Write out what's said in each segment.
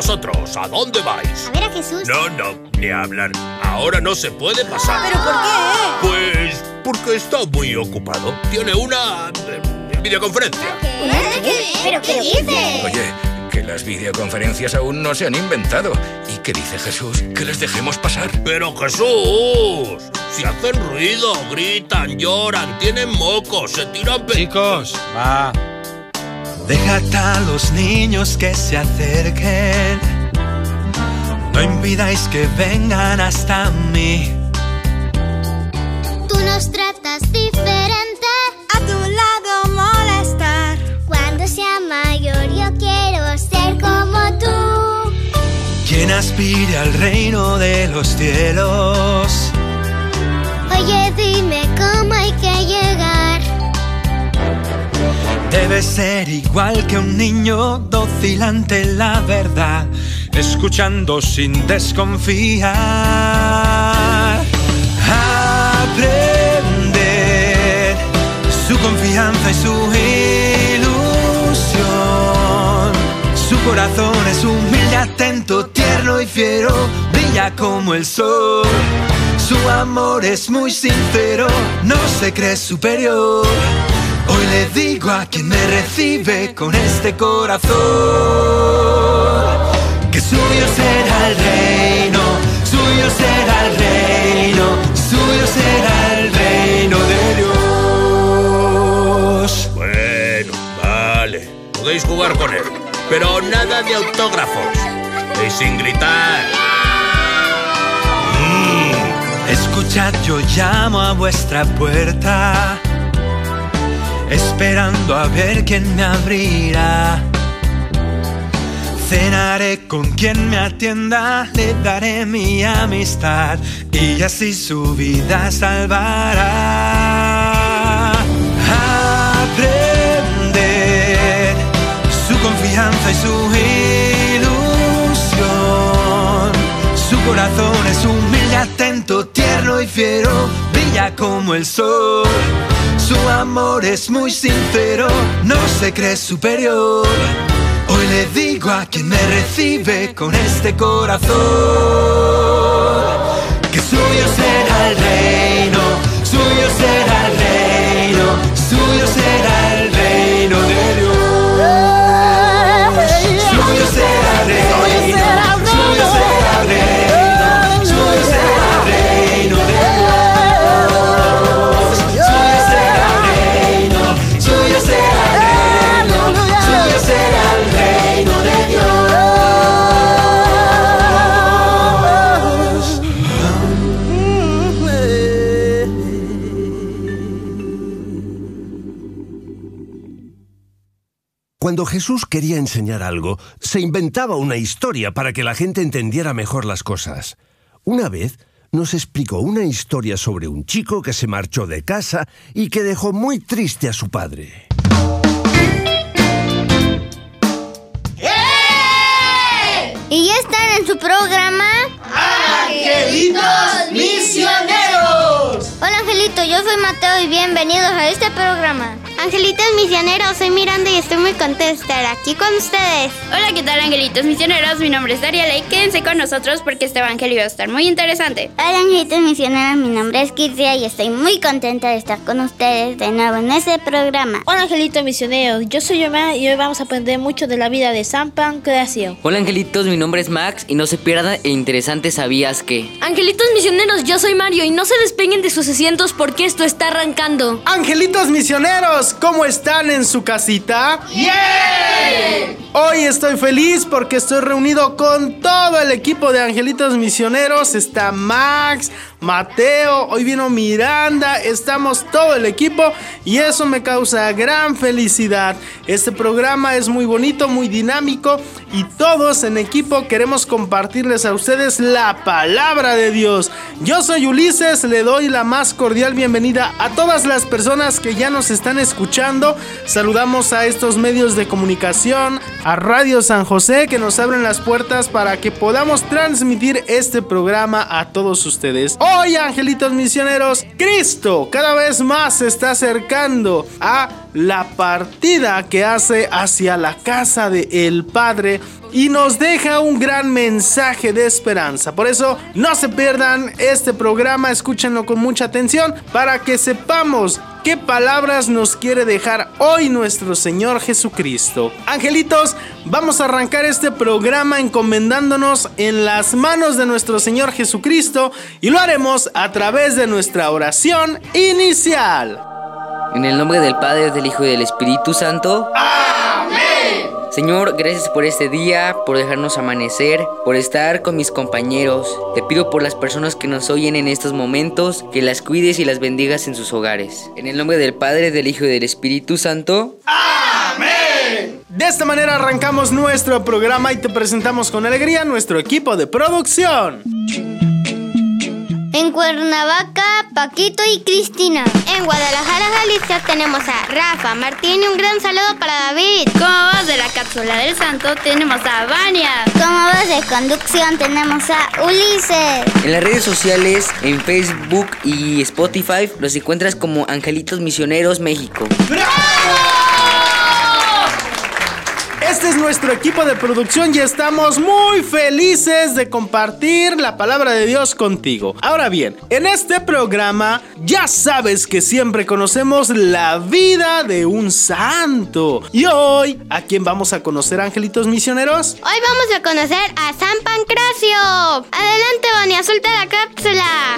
Vosotros, ¿a dónde vais? A ver a Jesús. No, no, ni hablar. Ahora no se puede pasar. ¿Pero por qué? Pues porque está muy ocupado. Tiene una eh, videoconferencia. ¿Pero qué dices? Oye, que las videoconferencias aún no se han inventado. ¿Y qué dice Jesús? Que les dejemos pasar. Pero Jesús, si hacen ruido, gritan, lloran, tienen mocos, se tiran pe... Chicos, va. Dejad a los niños que se acerquen. No impidáis que vengan hasta mí. Tú nos tratas diferente. A tu lado molestar. Cuando sea mayor yo quiero ser como tú. Quien aspire al reino de los cielos. Oye, dime cómo hay que Debe ser igual que un niño dócil ante la verdad, escuchando sin desconfiar. Aprender su confianza y su ilusión. Su corazón es humilde, atento, tierno y fiero, brilla como el sol. Su amor es muy sincero, no se cree superior. Hoy le digo a quien me recibe con este corazón que suyo será el reino, suyo será el reino, suyo será el reino de Dios. Bueno, vale. Podéis jugar con él. Pero nada de autógrafos. Y sin gritar. Escuchad, yo llamo a vuestra puerta, esperando a ver quién me abrirá. Cenaré con quien me atienda, le daré mi amistad y así su vida salvará. Aprender su confianza y su ilusión. Su corazón es humilde, atento, tierno y fiero, brilla como el sol. Su amor es muy sincero, no se cree superior. Hoy le digo a quien me recibe con este corazón que suyo será el reino, suyo será el reino, suyo será el reino Cuando Jesús quería enseñar algo, se inventaba una historia para que la gente entendiera mejor las cosas. Una vez nos explicó una historia sobre un chico que se marchó de casa y que dejó muy triste a su padre. Y ya están en su programa. ¡Angelitos Misioneros! Hola Angelito, yo soy Mateo y bienvenidos a este programa. Angelitos misioneros, soy Miranda y estoy muy contenta de estar aquí con ustedes. Hola, ¿qué tal, angelitos misioneros? Mi nombre es Daria Ley. Quédense con nosotros porque este evangelio va a estar muy interesante. Hola angelitos misioneros, mi nombre es Kizia y estoy muy contenta de estar con ustedes de nuevo en este programa. Hola angelitos misioneros, yo soy Yomar y hoy vamos a aprender mucho de la vida de San Pancracio. Hola angelitos, mi nombre es Max y no se pierdan el interesante ¿Sabías que? Angelitos misioneros, yo soy Mario y no se despeguen de sus asientos porque esto está arrancando. Angelitos misioneros, ¿cómo están en su casita? ¡Bien! Hoy estoy feliz porque estoy reunido con todo el equipo de Angelitos Misioneros. Está Max, Mateo, hoy vino Miranda, estamos todo el equipo y eso me causa gran felicidad. Este programa es muy bonito, muy dinámico y todos en equipo queremos compartirles a ustedes la palabra de Dios. Yo soy Ulises, le doy la más cordial bienvenida a todas las personas que ya nos están escuchando. Saludamos a estos medios de comunicación, a Radio San José que nos abren las puertas para que podamos transmitir este programa a todos ustedes. Hoy, angelitos misioneros, Cristo cada vez más se está acercando a la partida que hace hacia la casa de el Padre y nos deja un gran mensaje de esperanza. Por eso no se pierdan este programa, escúchenlo con mucha atención para que sepamos qué palabras nos quiere dejar hoy nuestro Señor Jesucristo. Angelitos, vamos a arrancar este programa encomendándonos en las manos de nuestro Señor Jesucristo y lo haremos a través de nuestra oración inicial. En el nombre del Padre, del Hijo y del Espíritu Santo. Amén. Señor, gracias por este día, por dejarnos amanecer, por estar con mis compañeros. Te pido por las personas que nos oyen en estos momentos, que las cuides y las bendigas en sus hogares. En el nombre del Padre, del Hijo y del Espíritu Santo. Amén. De esta manera arrancamos nuestro programa y te presentamos con alegría nuestro equipo de producción. En Cuernavaca, Paquito y Cristina. En Guadalajara, Jalisco, tenemos a Rafa, Martín y un gran saludo para David. Como voz de la cápsula del santo tenemos a Vania. Como voz de conducción tenemos a Ulises. En las redes sociales, en Facebook y Spotify, los encuentras como Angelitos Misioneros México. Es nuestro equipo de producción y estamos muy felices de compartir la palabra de Dios contigo. Ahora bien, en este programa ya sabes que siempre conocemos la vida de un santo. Y hoy, ¿a quién vamos a conocer, angelitos misioneros? Hoy vamos a conocer a San Pancracio. Adelante, Vania, suelta la cápsula.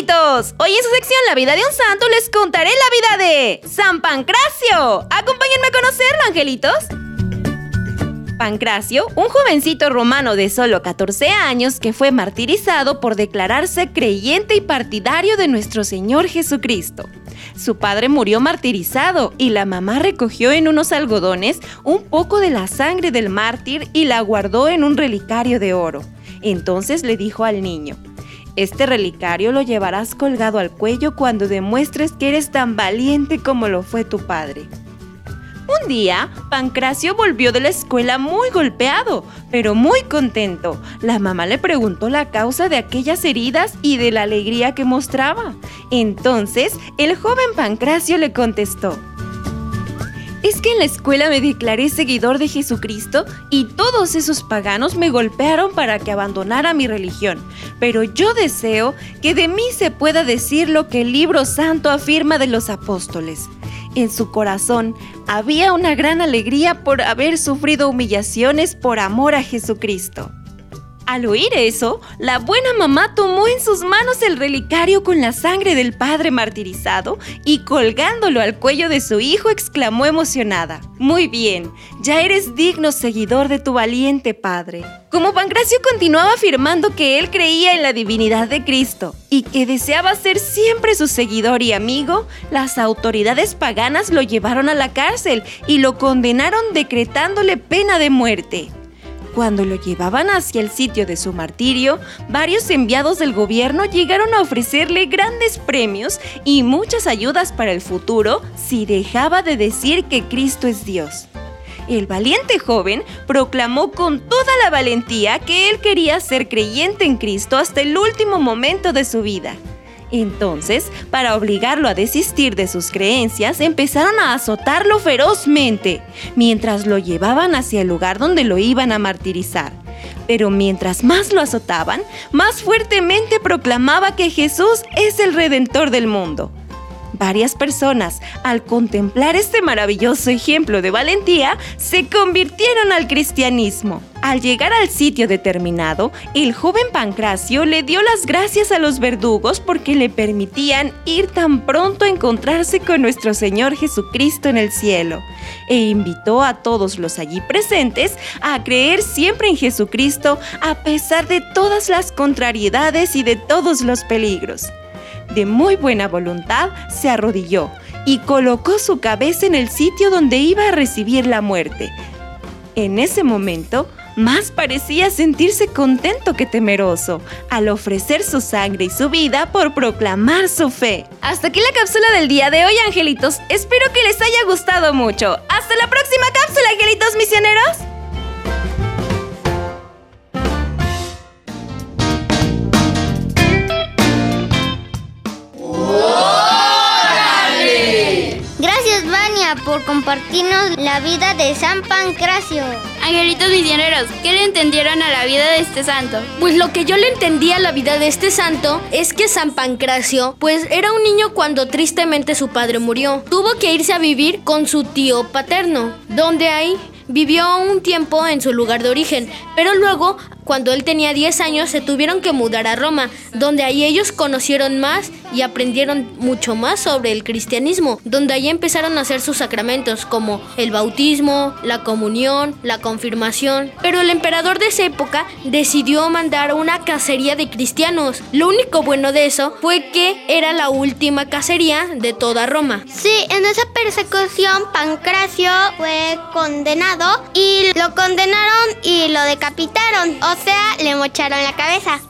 Hoy en su sección La vida de un santo les contaré la vida de San Pancracio. Acompáñenme a conocerlo, angelitos. Pancracio, un jovencito romano de solo 14 años que fue martirizado por declararse creyente y partidario de nuestro Señor Jesucristo. Su padre murió martirizado y la mamá recogió en unos algodones un poco de la sangre del mártir y la guardó en un relicario de oro. Entonces le dijo al niño, este relicario lo llevarás colgado al cuello cuando demuestres que eres tan valiente como lo fue tu padre. Un día, Pancracio volvió de la escuela muy golpeado, pero muy contento. La mamá le preguntó la causa de aquellas heridas y de la alegría que mostraba. Entonces, el joven Pancracio le contestó, es que en la escuela me declaré seguidor de Jesucristo y todos esos paganos me golpearon para que abandonara mi religión. Pero yo deseo que de mí se pueda decir lo que el libro santo afirma de los apóstoles. En su corazón había una gran alegría por haber sufrido humillaciones por amor a Jesucristo. Al oír eso, la buena mamá tomó en sus manos el relicario con la sangre del padre martirizado y colgándolo al cuello de su hijo exclamó emocionada, Muy bien, ya eres digno seguidor de tu valiente padre. Como Pancracio continuaba afirmando que él creía en la divinidad de Cristo y que deseaba ser siempre su seguidor y amigo, las autoridades paganas lo llevaron a la cárcel y lo condenaron decretándole pena de muerte. Cuando lo llevaban hacia el sitio de su martirio, varios enviados del gobierno llegaron a ofrecerle grandes premios y muchas ayudas para el futuro si dejaba de decir que Cristo es Dios. El valiente joven proclamó con toda la valentía que él quería ser creyente en Cristo hasta el último momento de su vida. Entonces, para obligarlo a desistir de sus creencias, empezaron a azotarlo ferozmente, mientras lo llevaban hacia el lugar donde lo iban a martirizar. Pero mientras más lo azotaban, más fuertemente proclamaba que Jesús es el Redentor del mundo. Varias personas, al contemplar este maravilloso ejemplo de valentía, se convirtieron al cristianismo. Al llegar al sitio determinado, el joven Pancracio le dio las gracias a los verdugos porque le permitían ir tan pronto a encontrarse con nuestro Señor Jesucristo en el cielo, e invitó a todos los allí presentes a creer siempre en Jesucristo a pesar de todas las contrariedades y de todos los peligros. De muy buena voluntad, se arrodilló y colocó su cabeza en el sitio donde iba a recibir la muerte. En ese momento, más parecía sentirse contento que temeroso al ofrecer su sangre y su vida por proclamar su fe. Hasta aquí la cápsula del día de hoy, angelitos. Espero que les haya gustado mucho. Hasta la próxima cápsula, angelitos misioneros. Por compartirnos la vida de San Pancracio. Angelitos misioneros, ¿qué le entendieron a la vida de este santo? Pues lo que yo le entendí a la vida de este santo es que San Pancracio, pues era un niño cuando tristemente su padre murió. Tuvo que irse a vivir con su tío paterno, donde ahí vivió un tiempo en su lugar de origen, pero luego, cuando él tenía 10 años, se tuvieron que mudar a Roma, donde ahí ellos conocieron más y aprendieron mucho más sobre el cristianismo, donde ahí empezaron a hacer sus sacramentos como el bautismo, la comunión, la confirmación. Pero el emperador de esa época decidió mandar una cacería de cristianos. Lo único bueno de eso fue que era la última cacería de toda Roma. Sí, en esa persecución Pancracio fue condenado y lo condenaron y lo decapitaron, sea, le mocharon la cabeza.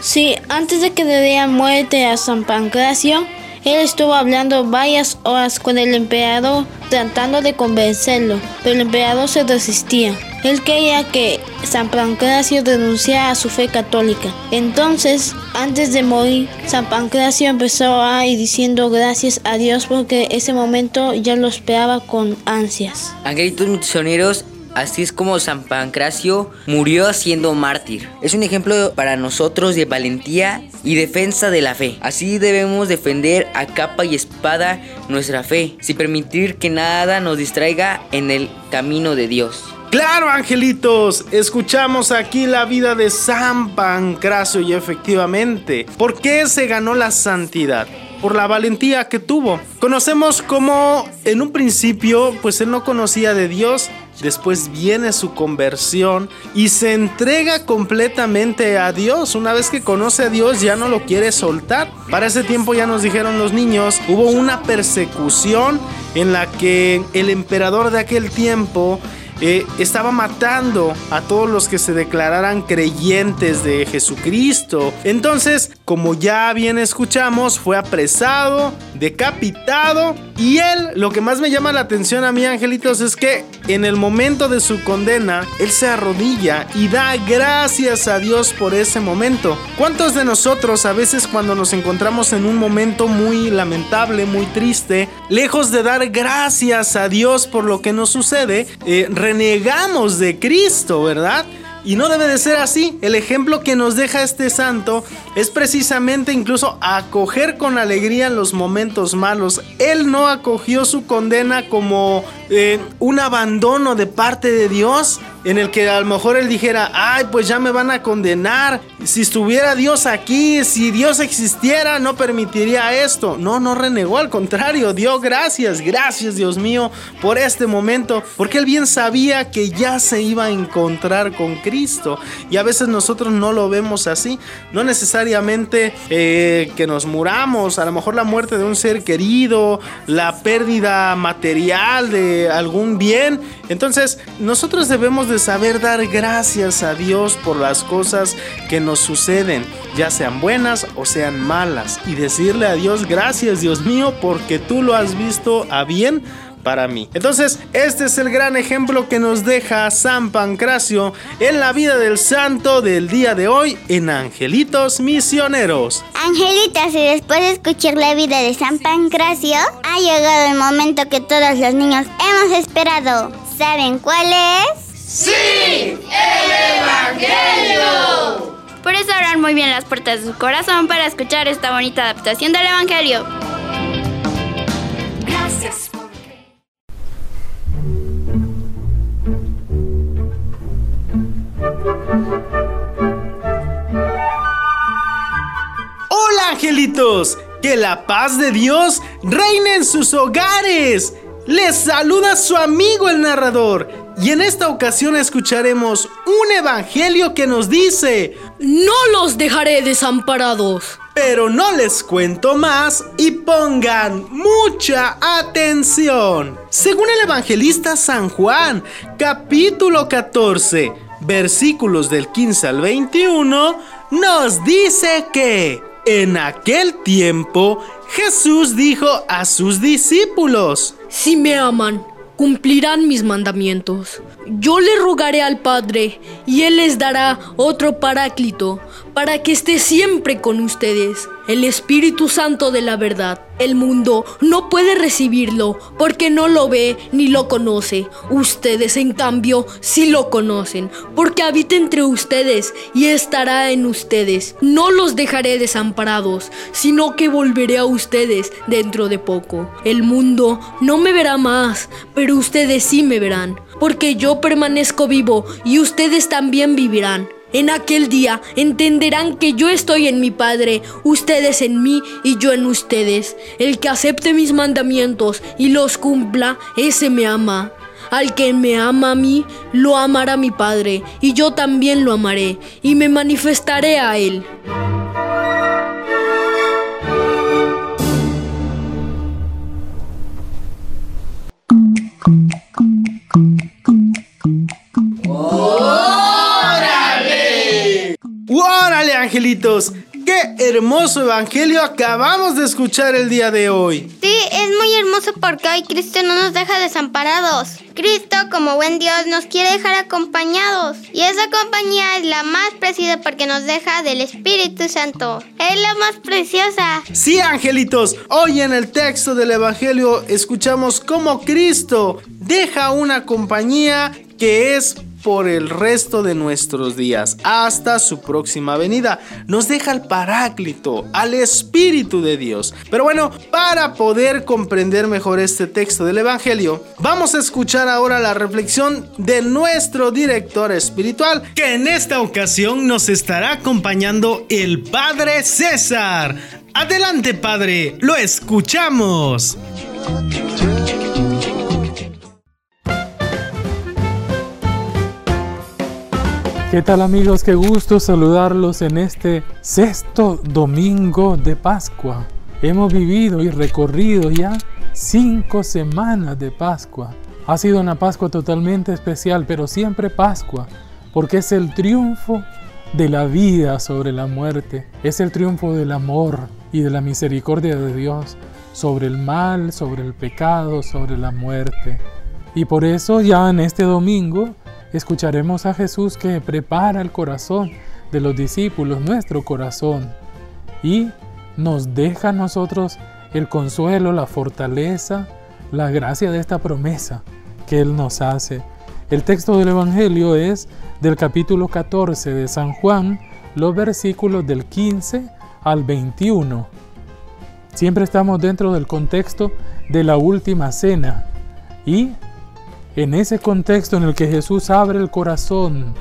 Sí, antes de que le dieran muerte a San Pancracio, él estuvo hablando varias horas con el emperador tratando de convencerlo, pero el emperador se resistía. Él quería que San Pancracio renunciara a su fe católica. Entonces, antes de morir, San Pancracio empezó a ir diciendo gracias a Dios porque ese momento ya lo esperaba con ansias. Angelitos misioneros Así es como San Pancracio murió siendo mártir. Es un ejemplo para nosotros de valentía y defensa de la fe. Así debemos defender a capa y espada nuestra fe, sin permitir que nada nos distraiga en el camino de Dios. Claro, angelitos, escuchamos aquí la vida de San Pancracio y efectivamente, ¿por qué se ganó la santidad? por la valentía que tuvo. Conocemos cómo en un principio pues él no conocía de Dios, después viene su conversión y se entrega completamente a Dios. Una vez que conoce a Dios ya no lo quiere soltar. Para ese tiempo ya nos dijeron los niños, hubo una persecución en la que el emperador de aquel tiempo eh, estaba matando a todos los que se declararan creyentes de Jesucristo. Entonces, como ya bien escuchamos, fue apresado, decapitado y él, lo que más me llama la atención a mí, angelitos, es que en el momento de su condena, él se arrodilla y da gracias a Dios por ese momento. ¿Cuántos de nosotros a veces cuando nos encontramos en un momento muy lamentable, muy triste, lejos de dar gracias a Dios por lo que nos sucede, eh, renegamos de Cristo, ¿verdad? Y no debe de ser así. El ejemplo que nos deja este santo es precisamente incluso acoger con alegría los momentos malos. Él no acogió su condena como un abandono de parte de Dios en el que a lo mejor él dijera, ay, pues ya me van a condenar. Si estuviera Dios aquí, si Dios existiera, no permitiría esto. No, no renegó, al contrario, dio gracias, gracias Dios mío por este momento, porque él bien sabía que ya se iba a encontrar con Cristo. Y a veces nosotros no lo vemos así, no necesariamente eh, que nos muramos, a lo mejor la muerte de un ser querido, la pérdida material de algún bien. Entonces, nosotros debemos de saber dar gracias a Dios por las cosas que nos suceden, ya sean buenas o sean malas, y decirle a Dios gracias Dios mío porque tú lo has visto a bien para mí. Entonces, este es el gran ejemplo que nos deja San Pancracio en la vida del santo del día de hoy en Angelitos Misioneros. Angelitas, y después de escuchar la vida de San Pancracio, ha llegado el momento que todos los niños hemos esperado. ¿Saben cuál es? ¡Sí! ¡El Evangelio! Por eso abran muy bien las puertas de su corazón para escuchar esta bonita adaptación del Evangelio. Angelitos! Que la paz de Dios reine en sus hogares. Les saluda su amigo el narrador. Y en esta ocasión escucharemos un evangelio que nos dice, No los dejaré desamparados. Pero no les cuento más y pongan mucha atención. Según el evangelista San Juan, capítulo 14, versículos del 15 al 21, nos dice que en aquel tiempo Jesús dijo a sus discípulos, Si me aman, cumplirán mis mandamientos. Yo le rogaré al Padre y Él les dará otro paráclito para que esté siempre con ustedes, el Espíritu Santo de la verdad. El mundo no puede recibirlo porque no lo ve ni lo conoce. Ustedes, en cambio, sí lo conocen, porque habita entre ustedes y estará en ustedes. No los dejaré desamparados, sino que volveré a ustedes dentro de poco. El mundo no me verá más, pero ustedes sí me verán, porque yo permanezco vivo y ustedes también vivirán. En aquel día entenderán que yo estoy en mi Padre, ustedes en mí y yo en ustedes. El que acepte mis mandamientos y los cumpla, ese me ama. Al que me ama a mí, lo amará mi Padre, y yo también lo amaré, y me manifestaré a él. Angelitos! ¡Qué hermoso evangelio acabamos de escuchar el día de hoy! Sí, es muy hermoso porque hoy Cristo no nos deja desamparados. Cristo, como buen Dios, nos quiere dejar acompañados. Y esa compañía es la más preciosa porque nos deja del Espíritu Santo. Es la más preciosa. Sí, angelitos, hoy en el texto del Evangelio escuchamos cómo Cristo deja una compañía que es por el resto de nuestros días hasta su próxima venida. Nos deja al Paráclito, al Espíritu de Dios. Pero bueno, para poder comprender mejor este texto del Evangelio, vamos a escuchar ahora la reflexión de nuestro director espiritual, que en esta ocasión nos estará acompañando el Padre César. Adelante, Padre, lo escuchamos. ¿Qué tal amigos? Qué gusto saludarlos en este sexto domingo de Pascua. Hemos vivido y recorrido ya cinco semanas de Pascua. Ha sido una Pascua totalmente especial, pero siempre Pascua, porque es el triunfo de la vida sobre la muerte, es el triunfo del amor y de la misericordia de Dios sobre el mal, sobre el pecado, sobre la muerte. Y por eso ya en este domingo escucharemos a Jesús que prepara el corazón de los discípulos, nuestro corazón, y nos deja a nosotros el consuelo, la fortaleza, la gracia de esta promesa que Él nos hace. El texto del Evangelio es del capítulo 14 de San Juan, los versículos del 15 al 21. Siempre estamos dentro del contexto de la última cena y en ese contexto en el que Jesús abre el corazón,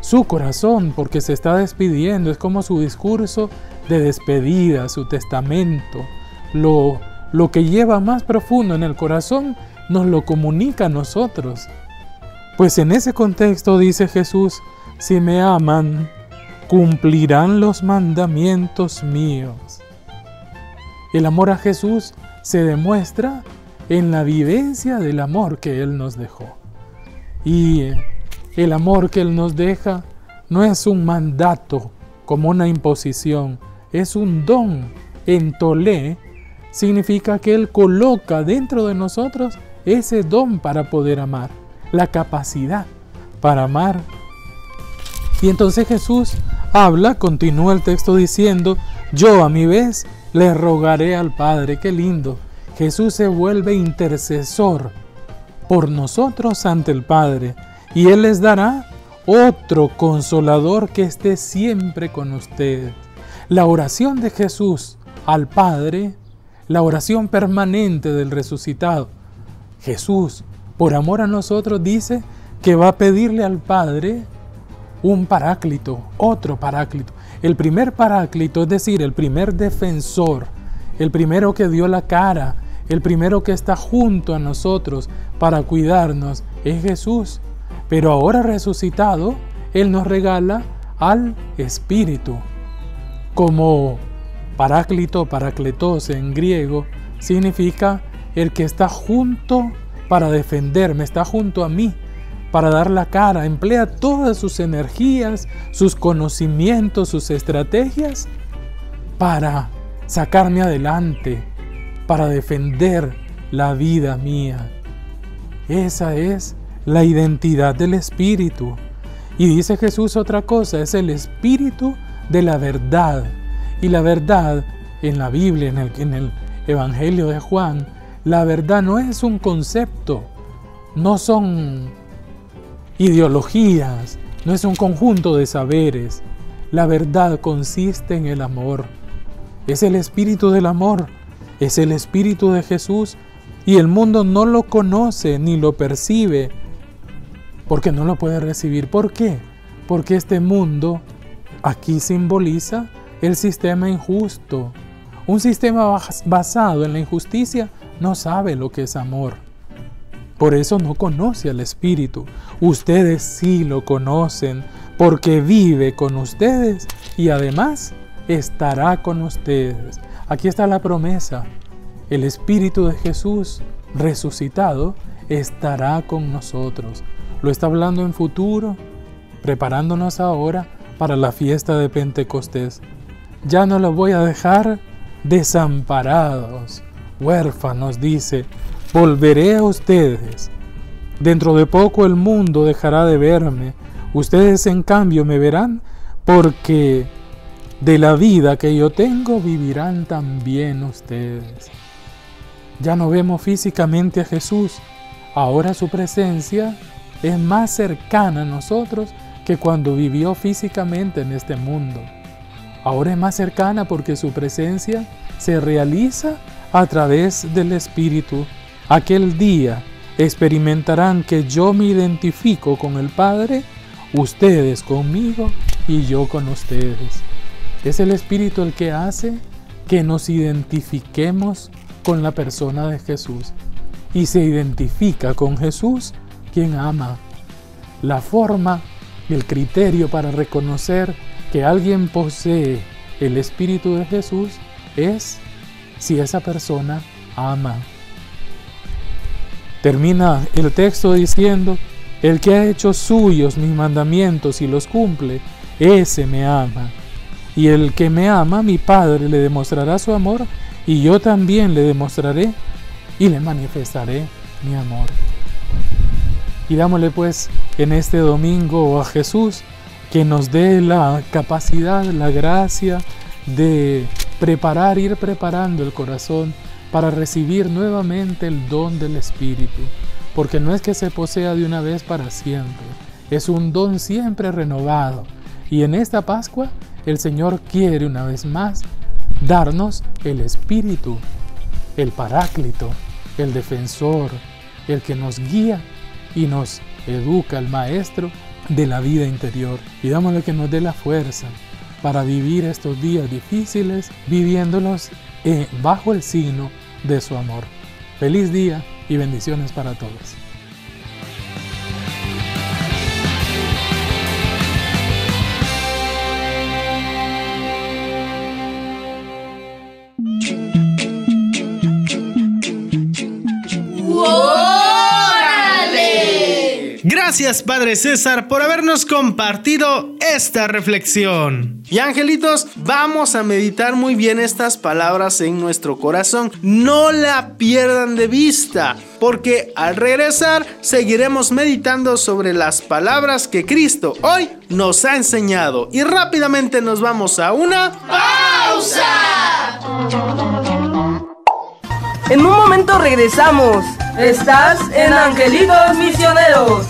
su corazón, porque se está despidiendo, es como su discurso de despedida, su testamento, lo, lo que lleva más profundo en el corazón, nos lo comunica a nosotros. Pues en ese contexto dice Jesús, si me aman, cumplirán los mandamientos míos. El amor a Jesús se demuestra en la vivencia del amor que Él nos dejó. Y el amor que Él nos deja no es un mandato como una imposición, es un don. En Tolé significa que Él coloca dentro de nosotros ese don para poder amar, la capacidad para amar. Y entonces Jesús habla, continúa el texto diciendo, yo a mi vez le rogaré al Padre, qué lindo, Jesús se vuelve intercesor por nosotros ante el Padre y Él les dará otro consolador que esté siempre con ustedes. La oración de Jesús al Padre, la oración permanente del resucitado. Jesús, por amor a nosotros, dice que va a pedirle al Padre un paráclito, otro paráclito. el primer paráclito, es decir, el primer defensor, el primero que dio la cara, el primero que está junto a nosotros para cuidarnos, es Jesús. Pero ahora resucitado, Él nos regala al Espíritu. Como paráclito, paracletos en griego, significa el que está junto para defenderme, está junto a mí, para dar la cara, emplea todas sus energías, sus conocimientos, sus estrategias para sacarme adelante, para defender la vida mía. Esa es la identidad del Espíritu. Y dice Jesús otra cosa, es el Espíritu de la verdad. Y la verdad en la Biblia, en el, Evangelio de Juan, la verdad no es un concepto, no son ideologías, no es un conjunto de saberes. La verdad consiste en el amor. Es el espíritu del amor, es el espíritu de Jesús y el mundo no lo conoce ni lo percibe porque no lo puede recibir. ¿Por qué? Porque este mundo aquí simboliza el sistema injusto. Un sistema basado en la injusticia no sabe lo que es amor. Por eso no conoce al Espíritu. Ustedes sí lo conocen porque vive con ustedes y además estará con ustedes. Aquí está la promesa. El Espíritu de Jesús resucitado estará con nosotros. Lo está hablando en futuro, preparándonos ahora para la fiesta de Pentecostés. Ya no lo voy a dejar desamparados huérfanos, dice, volveré a ustedes. Dentro de poco el mundo dejará de verme. Ustedes en cambio me verán porque de la vida que yo tengo vivirán también ustedes. Ya no vemos físicamente a Jesús. Ahora su presencia es más cercana a nosotros que cuando vivió físicamente en este mundo. Ahora es más cercana porque su presencia se realiza a través del Espíritu, aquel día experimentarán que yo me identifico con el Padre, ustedes conmigo y yo con ustedes. Es el Espíritu el que hace que nos identifiquemos con la persona de Jesús. Y se identifica con Jesús quien ama. La forma y el criterio para reconocer que alguien posee el Espíritu de Jesús es si esa persona ama. Termina el texto diciendo, el que ha hecho suyos mis mandamientos y los cumple, ese me ama. Y el que me ama, mi Padre le demostrará su amor, y yo también le demostraré y le manifestaré mi amor. Y dámosle pues en este domingo a Jesús que nos dé la capacidad, la gracia de preparar, ir preparando el corazón para recibir nuevamente el don del Espíritu, porque no es que se posea de una vez para siempre, es un don siempre renovado. Y en esta Pascua el Señor quiere una vez más darnos el Espíritu, el Paráclito, el Defensor, el que nos guía y nos educa, el Maestro de la vida interior. Y dámosle que nos dé la fuerza para vivir estos días difíciles, viviéndolos eh, bajo el signo de su amor. Feliz día y bendiciones para todos. Gracias Padre César por habernos compartido esta reflexión. Y angelitos, vamos a meditar muy bien estas palabras en nuestro corazón. No la pierdan de vista, porque al regresar seguiremos meditando sobre las palabras que Cristo hoy nos ha enseñado. Y rápidamente nos vamos a una pausa. En un momento regresamos. Estás en Angelitos Misioneros.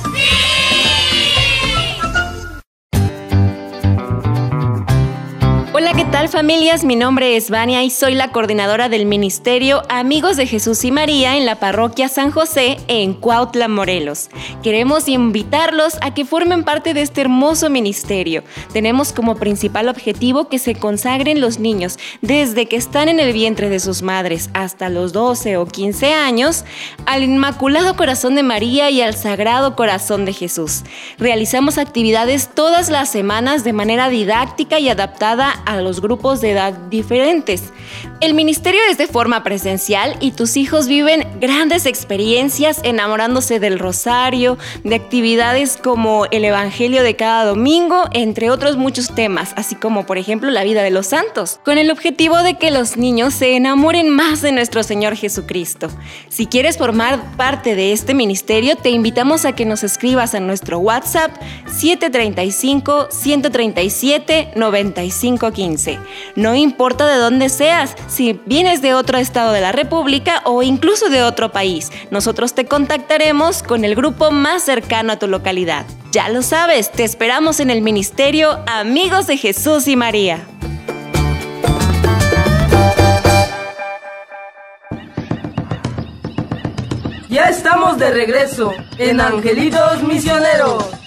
Hola, ¿qué tal? familias? Mi nombre es Vania y soy la coordinadora del Ministerio Amigos de Jesús y María en la parroquia San José en Cuautla, Morelos. Queremos invitarlos a que formen parte de este hermoso ministerio. Tenemos como principal objetivo que se consagren los niños desde que están en el vientre de sus madres hasta los 12 o 15 años al Inmaculado Corazón de María y al Sagrado Corazón de Jesús. Realizamos actividades todas las semanas de manera didáctica y adaptada a los grupos de edad diferentes. El ministerio es de forma presencial y tus hijos viven grandes experiencias enamorándose del rosario, de actividades como el Evangelio de cada domingo, entre otros muchos temas, así como por ejemplo la vida de los santos, con el objetivo de que los niños se enamoren más de nuestro Señor Jesucristo. Si quieres formar parte de este ministerio, te invitamos a que nos escribas a nuestro WhatsApp 735 137 9515. No importa de dónde seas, si vienes de otro estado de la República o incluso de otro país, nosotros te contactaremos con el grupo más cercano a tu localidad. Ya lo sabes, te esperamos en el Ministerio Amigos de Jesús y María. Ya estamos de regreso en Angelitos Misioneros.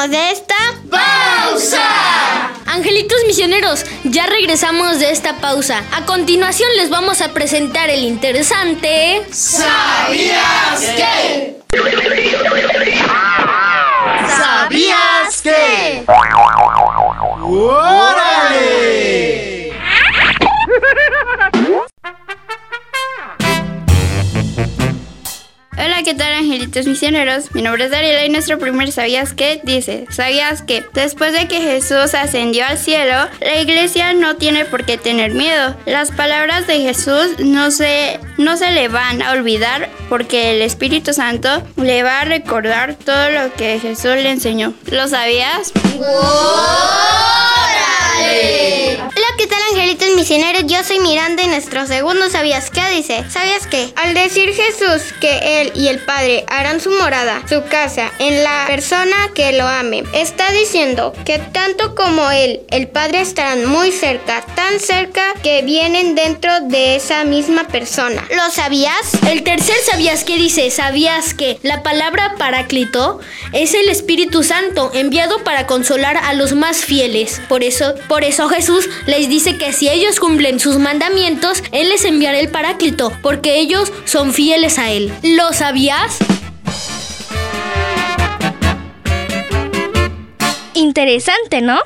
Regresamos de esta pausa. Angelitos misioneros, ya regresamos de esta pausa. A continuación les vamos a presentar el interesante... ¿Sabías qué? ¿Sabías que? ¡Órale! ¿Qué tal angelitos misioneros? Mi nombre es Dariela y nuestro primer ¿Sabías qué? dice, ¿sabías que después de que Jesús ascendió al cielo, la iglesia no tiene por qué tener miedo? Las palabras de Jesús no se, no se le van a olvidar porque el Espíritu Santo le va a recordar todo lo que Jesús le enseñó. ¿Lo sabías? Hola, ¿qué tal angelitos misioneros? Yo soy Miranda y nuestro segundo ¿Sabías qué? Dice, ¿sabías qué? Al decir Jesús que Él y el Padre harán su morada, su casa, en la persona que lo ame, está diciendo que tanto como Él, el Padre estarán muy cerca, tan cerca que vienen dentro de esa misma persona. ¿Lo sabías? El tercer ¿Sabías qué? dice, ¿sabías que la palabra paráclito es el Espíritu Santo enviado para consolar a los más fieles? Por eso, por eso Jesús les dice que si ellos cumplen sus mandamientos, Él les enviará el paráclito, porque ellos son fieles a Él. ¿Lo sabías? Interesante, ¿no?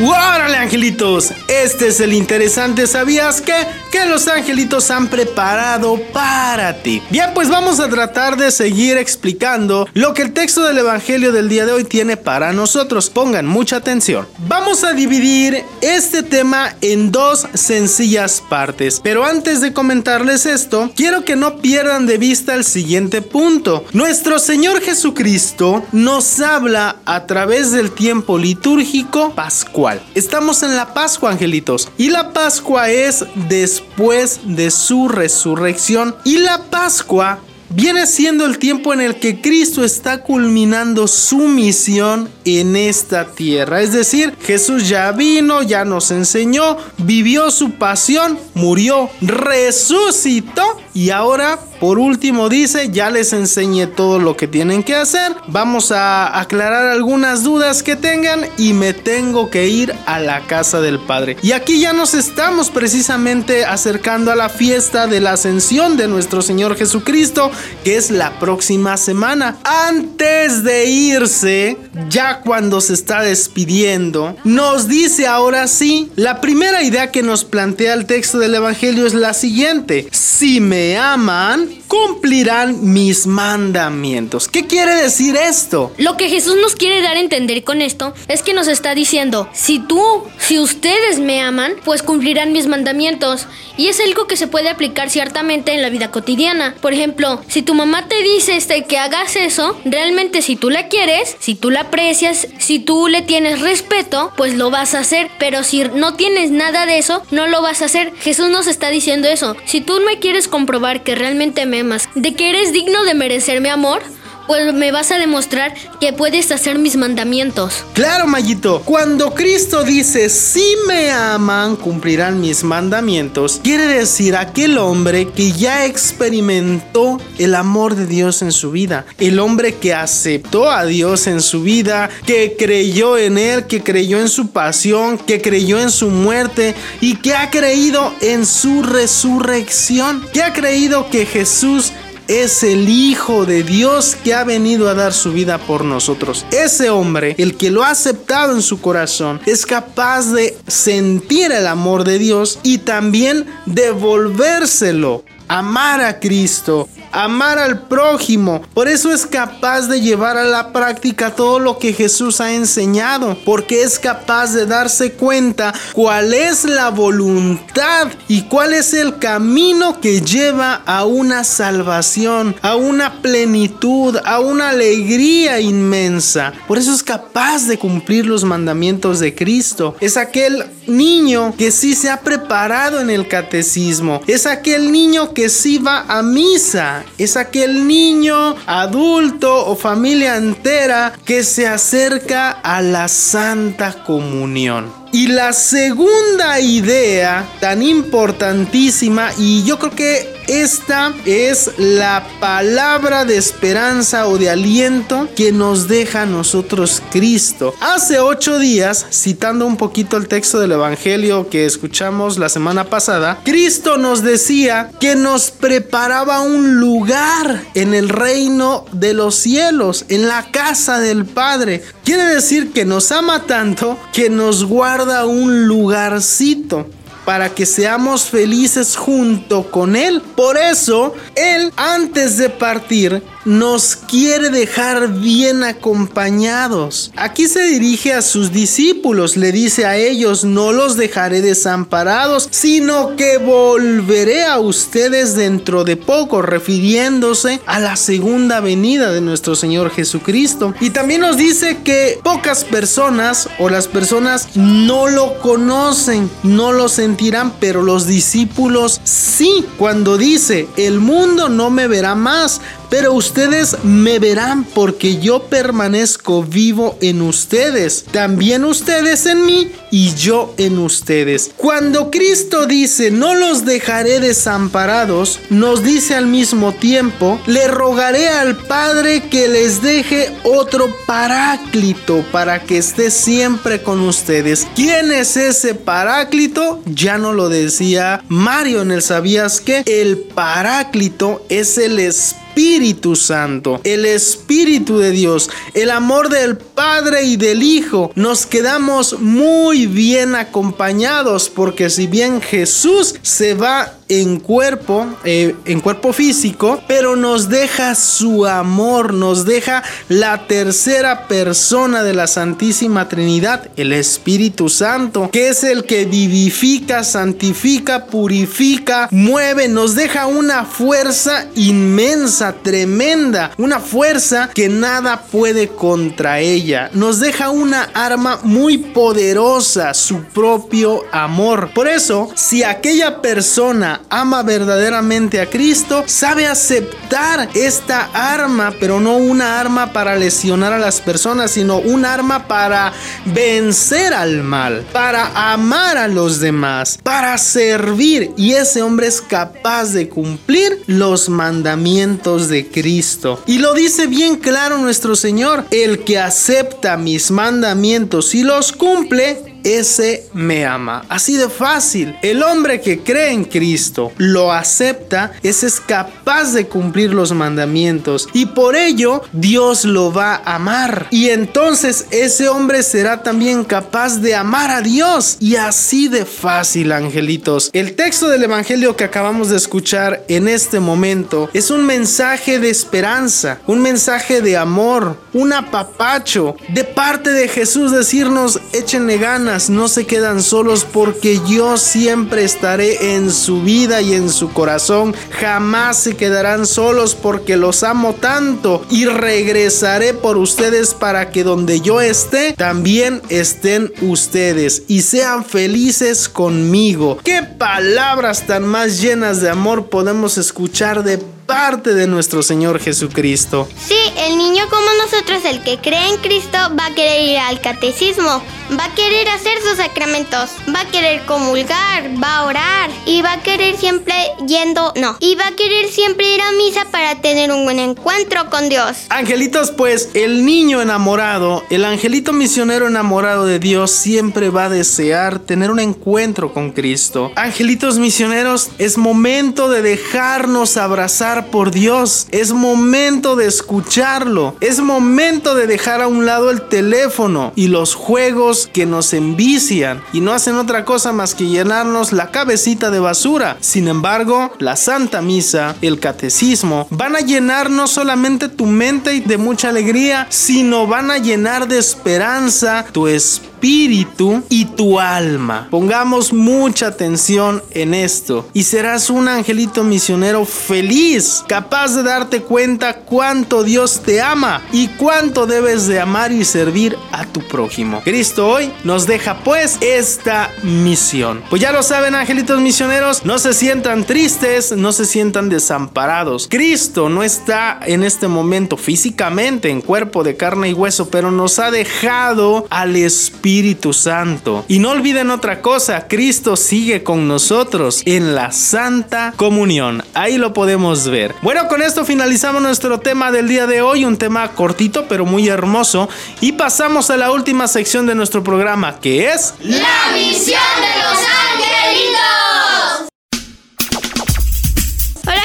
¡Órale, angelitos! Este es el interesante ¿Sabías qué? Que los angelitos han preparado para ti. Bien, pues vamos a tratar de seguir explicando lo que el texto del Evangelio del día de hoy tiene para nosotros. Pongan mucha atención. Vamos a dividir este tema en dos sencillas partes. Pero antes de comentarles esto, quiero que no pierdan de vista el siguiente punto. Nuestro Señor Jesucristo nos habla a través del tiempo litúrgico pascual. Estamos en la Pascua, angelitos. Y la Pascua es después de su resurrección. Y la Pascua viene siendo el tiempo en el que Cristo está culminando su misión en esta tierra. Es decir, Jesús ya vino, ya nos enseñó, vivió su pasión, murió, resucitó y ahora por último dice, ya les enseñé todo lo que tienen que hacer. Vamos a aclarar algunas dudas que tengan y me tengo que ir a la casa del Padre. Y aquí ya nos estamos precisamente acercando a la fiesta de la ascensión de nuestro Señor Jesucristo, que es la próxima semana. Antes de irse, ya cuando se está despidiendo, nos dice ahora sí, la primera idea que nos plantea el texto del Evangelio es la siguiente. Si me aman, cumplirán mis mandamientos. ¿Qué quiere decir esto? Lo que Jesús nos quiere dar a entender con esto es que nos está diciendo, si tú, si ustedes me aman, pues cumplirán mis mandamientos. Y es algo que se puede aplicar ciertamente en la vida cotidiana. Por ejemplo, si tu mamá te dice este, que hagas eso, realmente si tú la quieres, si tú la aprecias, si tú le tienes respeto, pues lo vas a hacer. Pero si no tienes nada de eso, no lo vas a hacer. Jesús nos está diciendo eso. Si tú me quieres comprobar que realmente me de que eres digno de merecer mi amor, pues me vas a demostrar que puedes hacer mis mandamientos. Claro, Mayito. Cuando Cristo dice, si me aman, cumplirán mis mandamientos, quiere decir aquel hombre que ya experimentó el amor de Dios en su vida. El hombre que aceptó a Dios en su vida, que creyó en Él, que creyó en su pasión, que creyó en su muerte y que ha creído en su resurrección, que ha creído que Jesús es el Hijo de Dios que ha venido a dar su vida por nosotros. Ese hombre, el que lo ha aceptado en su corazón, es capaz de sentir el amor de Dios y también devolvérselo amar a Cristo, amar al prójimo. Por eso es capaz de llevar a la práctica todo lo que Jesús ha enseñado, porque es capaz de darse cuenta cuál es la voluntad y cuál es el camino que lleva a una salvación, a una plenitud, a una alegría inmensa. Por eso es capaz de cumplir los mandamientos de Cristo. Es aquel niño que sí se ha preparado en el catecismo. Es aquel niño que sí va a misa. Es aquel niño, adulto o familia entera que se acerca a la Santa Comunión. Y la segunda idea tan importantísima, y yo creo que esta es la palabra de esperanza o de aliento que nos deja a nosotros Cristo. Hace ocho días, citando un poquito el texto del Evangelio que escuchamos la semana pasada, Cristo nos decía que nos preparaba un lugar en el reino de los cielos, en la casa del Padre. Quiere decir que nos ama tanto que nos guarda un lugarcito para que seamos felices junto con Él. Por eso, Él antes de partir nos quiere dejar bien acompañados. Aquí se dirige a sus discípulos, le dice a ellos, no los dejaré desamparados, sino que volveré a ustedes dentro de poco, refiriéndose a la segunda venida de nuestro Señor Jesucristo. Y también nos dice que pocas personas o las personas no lo conocen, no lo sentirán, pero los discípulos sí. Cuando dice, el mundo no me verá más, pero ustedes me verán porque yo permanezco vivo en ustedes, también ustedes en mí y yo en ustedes. Cuando Cristo dice, no los dejaré desamparados, nos dice al mismo tiempo, le rogaré al Padre que les deje otro paráclito para que esté siempre con ustedes. ¿Quién es ese paráclito? Ya no lo decía Mario en el sabías que el paráclito es el Espíritu Espíritu Santo, el Espíritu de Dios, el amor del Padre y del Hijo. Nos quedamos muy bien acompañados porque si bien Jesús se va en cuerpo, eh, en cuerpo físico, pero nos deja su amor, nos deja la tercera persona de la Santísima Trinidad, el Espíritu Santo, que es el que vivifica, santifica, purifica, mueve, nos deja una fuerza inmensa, tremenda, una fuerza que nada puede contra ella, nos deja una arma muy poderosa, su propio amor. Por eso, si aquella persona ama verdaderamente a Cristo, sabe aceptar esta arma, pero no una arma para lesionar a las personas, sino un arma para vencer al mal, para amar a los demás, para servir. Y ese hombre es capaz de cumplir los mandamientos de Cristo. Y lo dice bien claro nuestro Señor, el que acepta mis mandamientos y los cumple, ese me ama. Así de fácil. El hombre que cree en Cristo, lo acepta, ese es capaz de cumplir los mandamientos y por ello Dios lo va a amar. Y entonces ese hombre será también capaz de amar a Dios. Y así de fácil, angelitos. El texto del Evangelio que acabamos de escuchar en este momento es un mensaje de esperanza, un mensaje de amor, un apapacho de parte de Jesús decirnos, échenle ganas, no se quedan solos porque yo siempre estaré en su vida y en su corazón. Jamás se quedarán solos porque los amo tanto y regresaré por ustedes para que donde yo esté, también estén ustedes y sean felices conmigo. ¿Qué palabras tan más llenas de amor podemos escuchar de parte de nuestro Señor Jesucristo. Sí, el niño como nosotros, el que cree en Cristo, va a querer ir al catecismo, va a querer hacer sus sacramentos, va a querer comulgar, va a orar y va a querer siempre yendo, no, y va a querer siempre ir a misa para tener un buen encuentro con Dios. Angelitos, pues el niño enamorado, el angelito misionero enamorado de Dios siempre va a desear tener un encuentro con Cristo. Angelitos misioneros, es momento de dejarnos abrazar por Dios. Es momento de escucharlo. Es momento de dejar a un lado el teléfono y los juegos que nos envician y no hacen otra cosa más que llenarnos la cabecita de basura. Sin embargo, la Santa Misa, el catecismo, van a llenar no solamente tu mente de mucha alegría, sino van a llenar de esperanza tu espíritu espíritu y tu alma. Pongamos mucha atención en esto y serás un angelito misionero feliz, capaz de darte cuenta cuánto Dios te ama y cuánto debes de amar y servir a tu prójimo. Cristo hoy nos deja pues esta misión. Pues ya lo saben angelitos misioneros, no se sientan tristes, no se sientan desamparados. Cristo no está en este momento físicamente en cuerpo de carne y hueso, pero nos ha dejado al Espíritu Espíritu Santo. Y no olviden otra cosa, Cristo sigue con nosotros en la Santa Comunión. Ahí lo podemos ver. Bueno, con esto finalizamos nuestro tema del día de hoy, un tema cortito pero muy hermoso. Y pasamos a la última sección de nuestro programa, que es... La misión de los angelitos.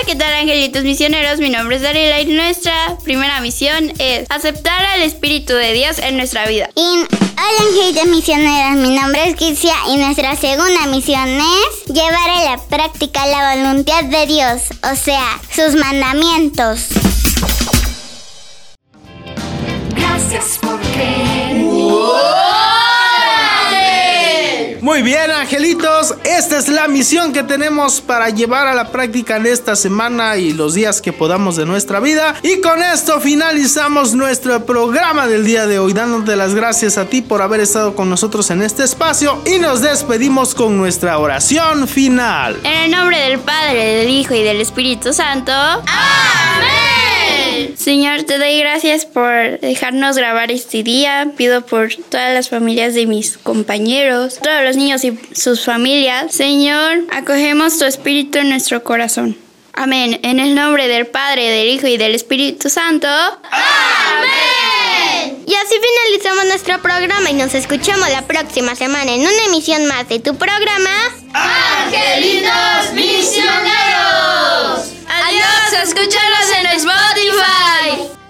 ¿Qué tal angelitos misioneros? Mi nombre es Dariela y nuestra primera misión es aceptar al Espíritu de Dios en nuestra vida. Y hola angelitos misioneros, mi nombre es Kisia y nuestra segunda misión es llevar a la práctica la voluntad de Dios, o sea, sus mandamientos. Muy bien, angelitos, esta es la misión que tenemos para llevar a la práctica en esta semana y los días que podamos de nuestra vida. Y con esto finalizamos nuestro programa del día de hoy, dándote las gracias a ti por haber estado con nosotros en este espacio y nos despedimos con nuestra oración final. En el nombre del Padre, del Hijo y del Espíritu Santo. ¡Amén! Señor, te doy gracias por dejarnos grabar este día. Pido por todas las familias de mis compañeros, todos los niños y sus familias. Señor, acogemos tu espíritu en nuestro corazón. Amén. En el nombre del Padre, del Hijo y del Espíritu Santo. ¡Amén! Y así finalizamos nuestro programa y nos escuchamos la próxima semana en una emisión más de tu programa. ¡Angelitos misioneros! Adiós, escúchanos en Spotify.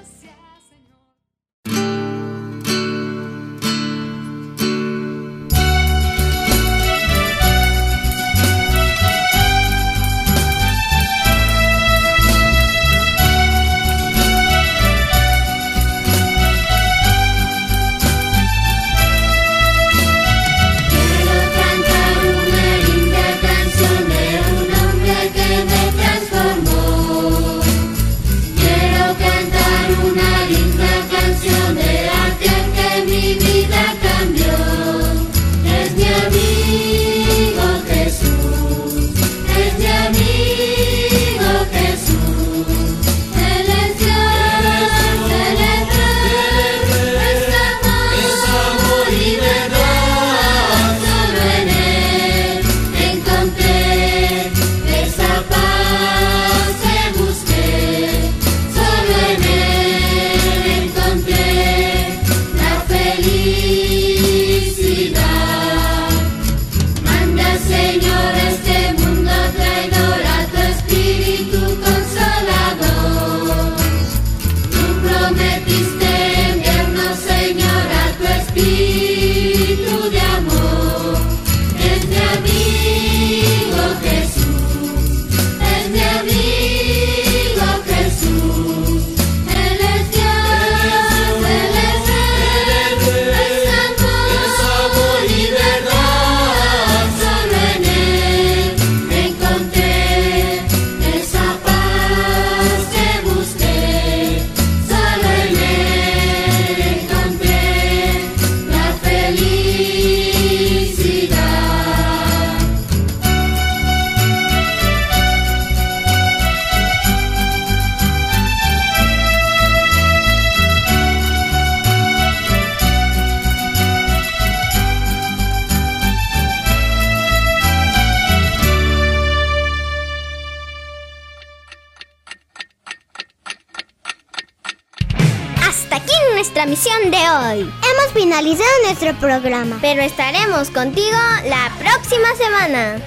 nuestro programa. Pero estaremos contigo la próxima semana.